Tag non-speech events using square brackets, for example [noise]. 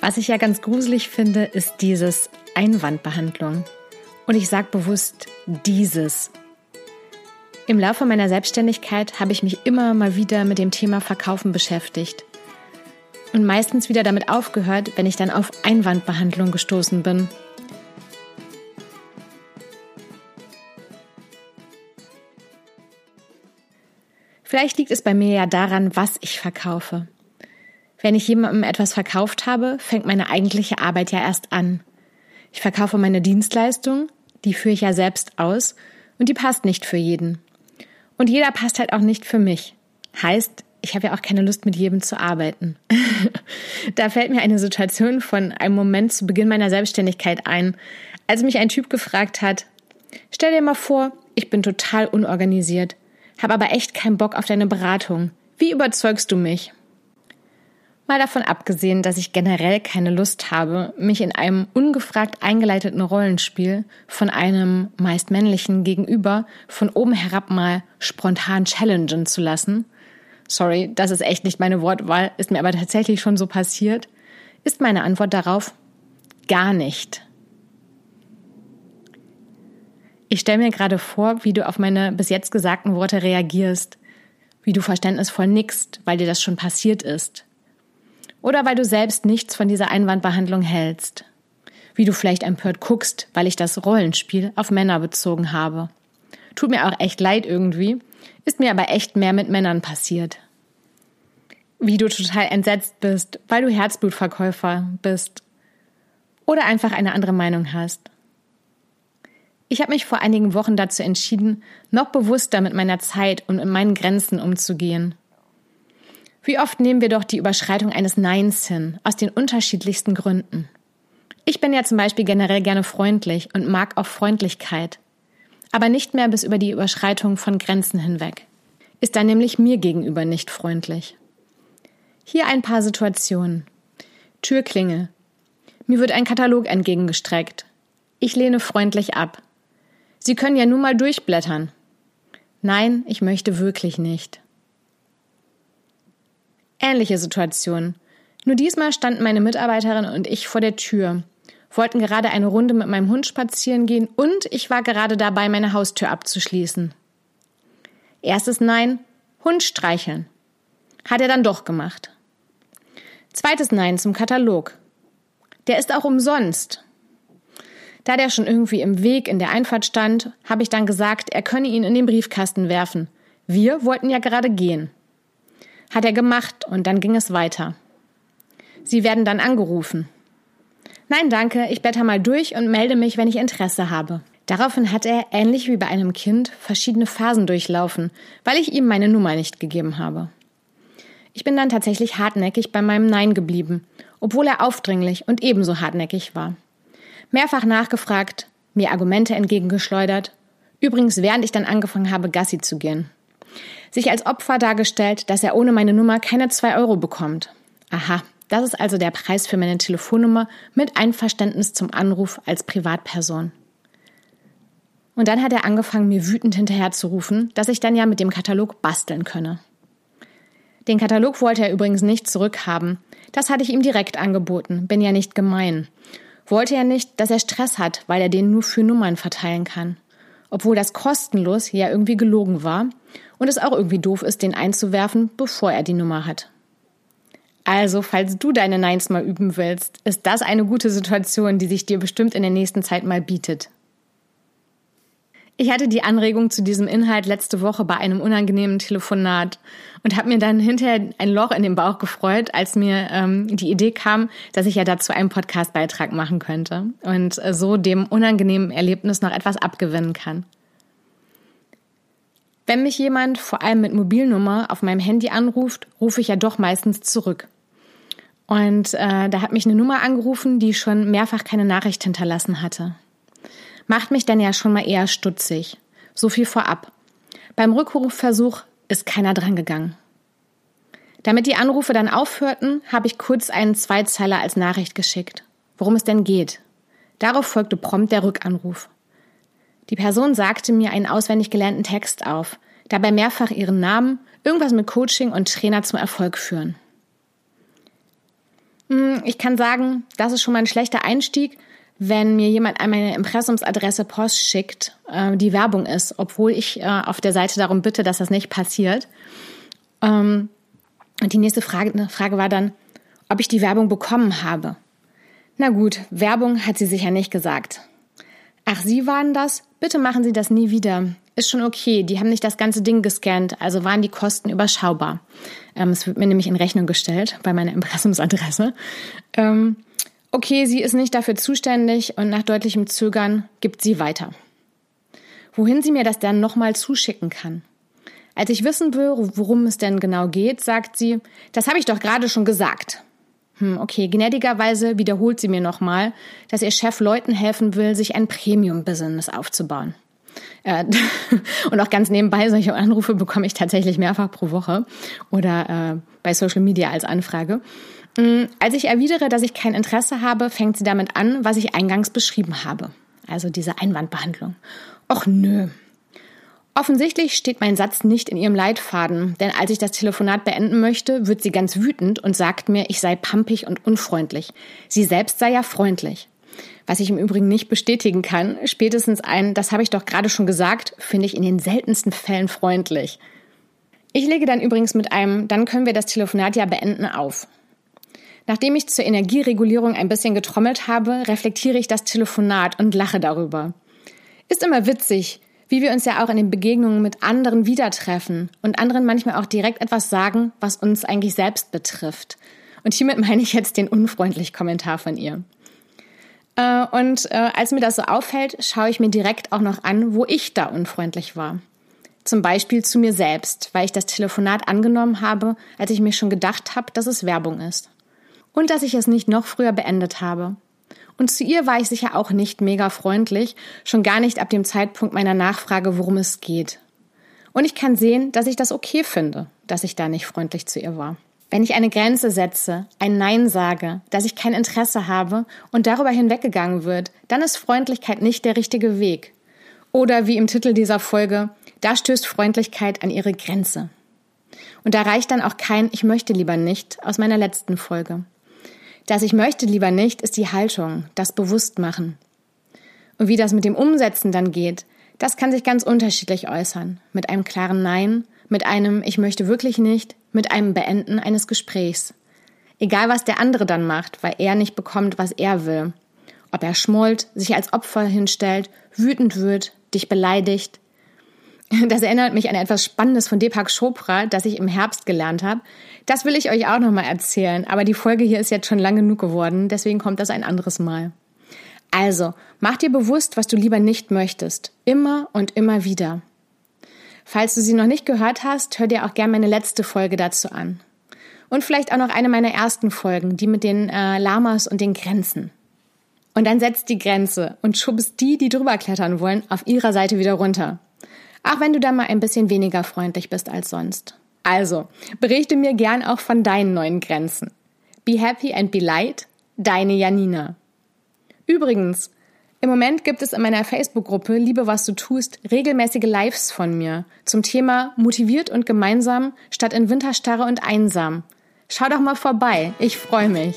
Was ich ja ganz gruselig finde, ist dieses Einwandbehandlung. Und ich sage bewusst dieses. Im Laufe meiner Selbstständigkeit habe ich mich immer mal wieder mit dem Thema Verkaufen beschäftigt. Und meistens wieder damit aufgehört, wenn ich dann auf Einwandbehandlung gestoßen bin. Vielleicht liegt es bei mir ja daran, was ich verkaufe. Wenn ich jemandem etwas verkauft habe, fängt meine eigentliche Arbeit ja erst an. Ich verkaufe meine Dienstleistung, die führe ich ja selbst aus und die passt nicht für jeden. Und jeder passt halt auch nicht für mich. Heißt, ich habe ja auch keine Lust, mit jedem zu arbeiten. [laughs] da fällt mir eine Situation von einem Moment zu Beginn meiner Selbstständigkeit ein, als mich ein Typ gefragt hat, stell dir mal vor, ich bin total unorganisiert habe aber echt keinen Bock auf deine Beratung. Wie überzeugst du mich? Mal davon abgesehen, dass ich generell keine Lust habe, mich in einem ungefragt eingeleiteten Rollenspiel von einem meist männlichen Gegenüber von oben herab mal spontan challengen zu lassen. Sorry, das ist echt nicht meine Wortwahl, ist mir aber tatsächlich schon so passiert. Ist meine Antwort darauf gar nicht. Ich stelle mir gerade vor, wie du auf meine bis jetzt gesagten Worte reagierst, wie du verständnisvoll nickst, weil dir das schon passiert ist. Oder weil du selbst nichts von dieser Einwandbehandlung hältst. Wie du vielleicht empört guckst, weil ich das Rollenspiel auf Männer bezogen habe. Tut mir auch echt leid irgendwie, ist mir aber echt mehr mit Männern passiert. Wie du total entsetzt bist, weil du Herzblutverkäufer bist. Oder einfach eine andere Meinung hast. Ich habe mich vor einigen Wochen dazu entschieden, noch bewusster mit meiner Zeit und in meinen Grenzen umzugehen. Wie oft nehmen wir doch die Überschreitung eines Neins hin, aus den unterschiedlichsten Gründen. Ich bin ja zum Beispiel generell gerne freundlich und mag auch Freundlichkeit. Aber nicht mehr bis über die Überschreitung von Grenzen hinweg. Ist dann nämlich mir gegenüber nicht freundlich. Hier ein paar Situationen. Türklingel. Mir wird ein Katalog entgegengestreckt. Ich lehne freundlich ab. Sie können ja nun mal durchblättern. Nein, ich möchte wirklich nicht. Ähnliche Situation. Nur diesmal standen meine Mitarbeiterin und ich vor der Tür, wollten gerade eine Runde mit meinem Hund spazieren gehen und ich war gerade dabei, meine Haustür abzuschließen. Erstes Nein, Hund streicheln. Hat er dann doch gemacht. Zweites Nein zum Katalog. Der ist auch umsonst. Da der schon irgendwie im Weg in der Einfahrt stand, habe ich dann gesagt, er könne ihn in den Briefkasten werfen. Wir wollten ja gerade gehen. Hat er gemacht und dann ging es weiter. Sie werden dann angerufen. Nein, danke, ich blätter mal durch und melde mich, wenn ich Interesse habe. Daraufhin hat er, ähnlich wie bei einem Kind, verschiedene Phasen durchlaufen, weil ich ihm meine Nummer nicht gegeben habe. Ich bin dann tatsächlich hartnäckig bei meinem Nein geblieben, obwohl er aufdringlich und ebenso hartnäckig war mehrfach nachgefragt, mir Argumente entgegengeschleudert, übrigens während ich dann angefangen habe, Gassi zu gehen. Sich als Opfer dargestellt, dass er ohne meine Nummer keine zwei Euro bekommt. Aha, das ist also der Preis für meine Telefonnummer mit Einverständnis zum Anruf als Privatperson. Und dann hat er angefangen, mir wütend hinterherzurufen, dass ich dann ja mit dem Katalog basteln könne. Den Katalog wollte er übrigens nicht zurückhaben. Das hatte ich ihm direkt angeboten, bin ja nicht gemein wollte er nicht, dass er Stress hat, weil er den nur für Nummern verteilen kann. Obwohl das kostenlos ja irgendwie gelogen war und es auch irgendwie doof ist, den einzuwerfen, bevor er die Nummer hat. Also, falls du deine Neins mal üben willst, ist das eine gute Situation, die sich dir bestimmt in der nächsten Zeit mal bietet. Ich hatte die Anregung zu diesem Inhalt letzte Woche bei einem unangenehmen Telefonat und habe mir dann hinterher ein Loch in den Bauch gefreut, als mir ähm, die Idee kam, dass ich ja dazu einen Podcastbeitrag machen könnte und so dem unangenehmen Erlebnis noch etwas abgewinnen kann. Wenn mich jemand vor allem mit Mobilnummer auf meinem Handy anruft, rufe ich ja doch meistens zurück. Und äh, da hat mich eine Nummer angerufen, die schon mehrfach keine Nachricht hinterlassen hatte. Macht mich dann ja schon mal eher stutzig. So viel vorab. Beim Rückrufversuch ist keiner drangegangen. Damit die Anrufe dann aufhörten, habe ich kurz einen Zweizeiler als Nachricht geschickt, worum es denn geht. Darauf folgte prompt der Rückanruf. Die Person sagte mir einen auswendig gelernten Text auf, dabei mehrfach ihren Namen, irgendwas mit Coaching und Trainer zum Erfolg führen. Hm, ich kann sagen, das ist schon mal ein schlechter Einstieg, wenn mir jemand an meine Impressumsadresse Post schickt, äh, die Werbung ist, obwohl ich äh, auf der Seite darum bitte, dass das nicht passiert. Ähm, und die nächste Frage, Frage war dann, ob ich die Werbung bekommen habe. Na gut, Werbung hat sie sicher nicht gesagt. Ach, Sie waren das? Bitte machen Sie das nie wieder. Ist schon okay, die haben nicht das ganze Ding gescannt, also waren die Kosten überschaubar. Ähm, es wird mir nämlich in Rechnung gestellt bei meiner Impressumsadresse. Ähm, okay, sie ist nicht dafür zuständig und nach deutlichem Zögern gibt sie weiter. Wohin sie mir das dann nochmal zuschicken kann. Als ich wissen will, worum es denn genau geht, sagt sie, das habe ich doch gerade schon gesagt. Hm, okay, gnädigerweise wiederholt sie mir nochmal, dass ihr Chef Leuten helfen will, sich ein Premium-Business aufzubauen. Äh, [laughs] und auch ganz nebenbei, solche Anrufe bekomme ich tatsächlich mehrfach pro Woche oder äh, bei Social Media als Anfrage. Hm, als ich erwidere, dass ich kein Interesse habe, fängt sie damit an, was ich eingangs beschrieben habe. Also diese Einwandbehandlung. Och nö, Offensichtlich steht mein Satz nicht in ihrem Leitfaden, denn als ich das Telefonat beenden möchte, wird sie ganz wütend und sagt mir, ich sei pampig und unfreundlich. Sie selbst sei ja freundlich. Was ich im Übrigen nicht bestätigen kann, spätestens ein, das habe ich doch gerade schon gesagt, finde ich in den seltensten Fällen freundlich. Ich lege dann übrigens mit einem, dann können wir das Telefonat ja beenden auf. Nachdem ich zur Energieregulierung ein bisschen getrommelt habe, reflektiere ich das Telefonat und lache darüber. Ist immer witzig, wie wir uns ja auch in den Begegnungen mit anderen wieder treffen und anderen manchmal auch direkt etwas sagen, was uns eigentlich selbst betrifft. Und hiermit meine ich jetzt den unfreundlichen Kommentar von ihr. Äh, und äh, als mir das so auffällt, schaue ich mir direkt auch noch an, wo ich da unfreundlich war. Zum Beispiel zu mir selbst, weil ich das Telefonat angenommen habe, als ich mir schon gedacht habe, dass es Werbung ist. Und dass ich es nicht noch früher beendet habe. Und zu ihr war ich sicher auch nicht mega freundlich, schon gar nicht ab dem Zeitpunkt meiner Nachfrage, worum es geht. Und ich kann sehen, dass ich das okay finde, dass ich da nicht freundlich zu ihr war. Wenn ich eine Grenze setze, ein Nein sage, dass ich kein Interesse habe und darüber hinweggegangen wird, dann ist Freundlichkeit nicht der richtige Weg. Oder wie im Titel dieser Folge, da stößt Freundlichkeit an ihre Grenze. Und da reicht dann auch kein Ich möchte lieber nicht aus meiner letzten Folge. Das ich möchte lieber nicht ist die Haltung, das Bewusstmachen. Und wie das mit dem Umsetzen dann geht, das kann sich ganz unterschiedlich äußern. Mit einem klaren Nein, mit einem Ich möchte wirklich nicht, mit einem Beenden eines Gesprächs. Egal was der andere dann macht, weil er nicht bekommt, was er will. Ob er schmollt, sich als Opfer hinstellt, wütend wird, dich beleidigt, das erinnert mich an etwas Spannendes von Deepak Chopra, das ich im Herbst gelernt habe. Das will ich euch auch nochmal erzählen, aber die Folge hier ist jetzt schon lang genug geworden, deswegen kommt das ein anderes Mal. Also, mach dir bewusst, was du lieber nicht möchtest. Immer und immer wieder. Falls du sie noch nicht gehört hast, hör dir auch gerne meine letzte Folge dazu an. Und vielleicht auch noch eine meiner ersten Folgen, die mit den äh, Lamas und den Grenzen. Und dann setzt die Grenze und schubst die, die drüber klettern wollen, auf ihrer Seite wieder runter. Auch wenn du da mal ein bisschen weniger freundlich bist als sonst. Also, berichte mir gern auch von deinen neuen Grenzen. Be happy and be light, deine Janina. Übrigens, im Moment gibt es in meiner Facebook-Gruppe Liebe, was du tust, regelmäßige Lives von mir zum Thema motiviert und gemeinsam statt in Winterstarre und einsam. Schau doch mal vorbei, ich freue mich.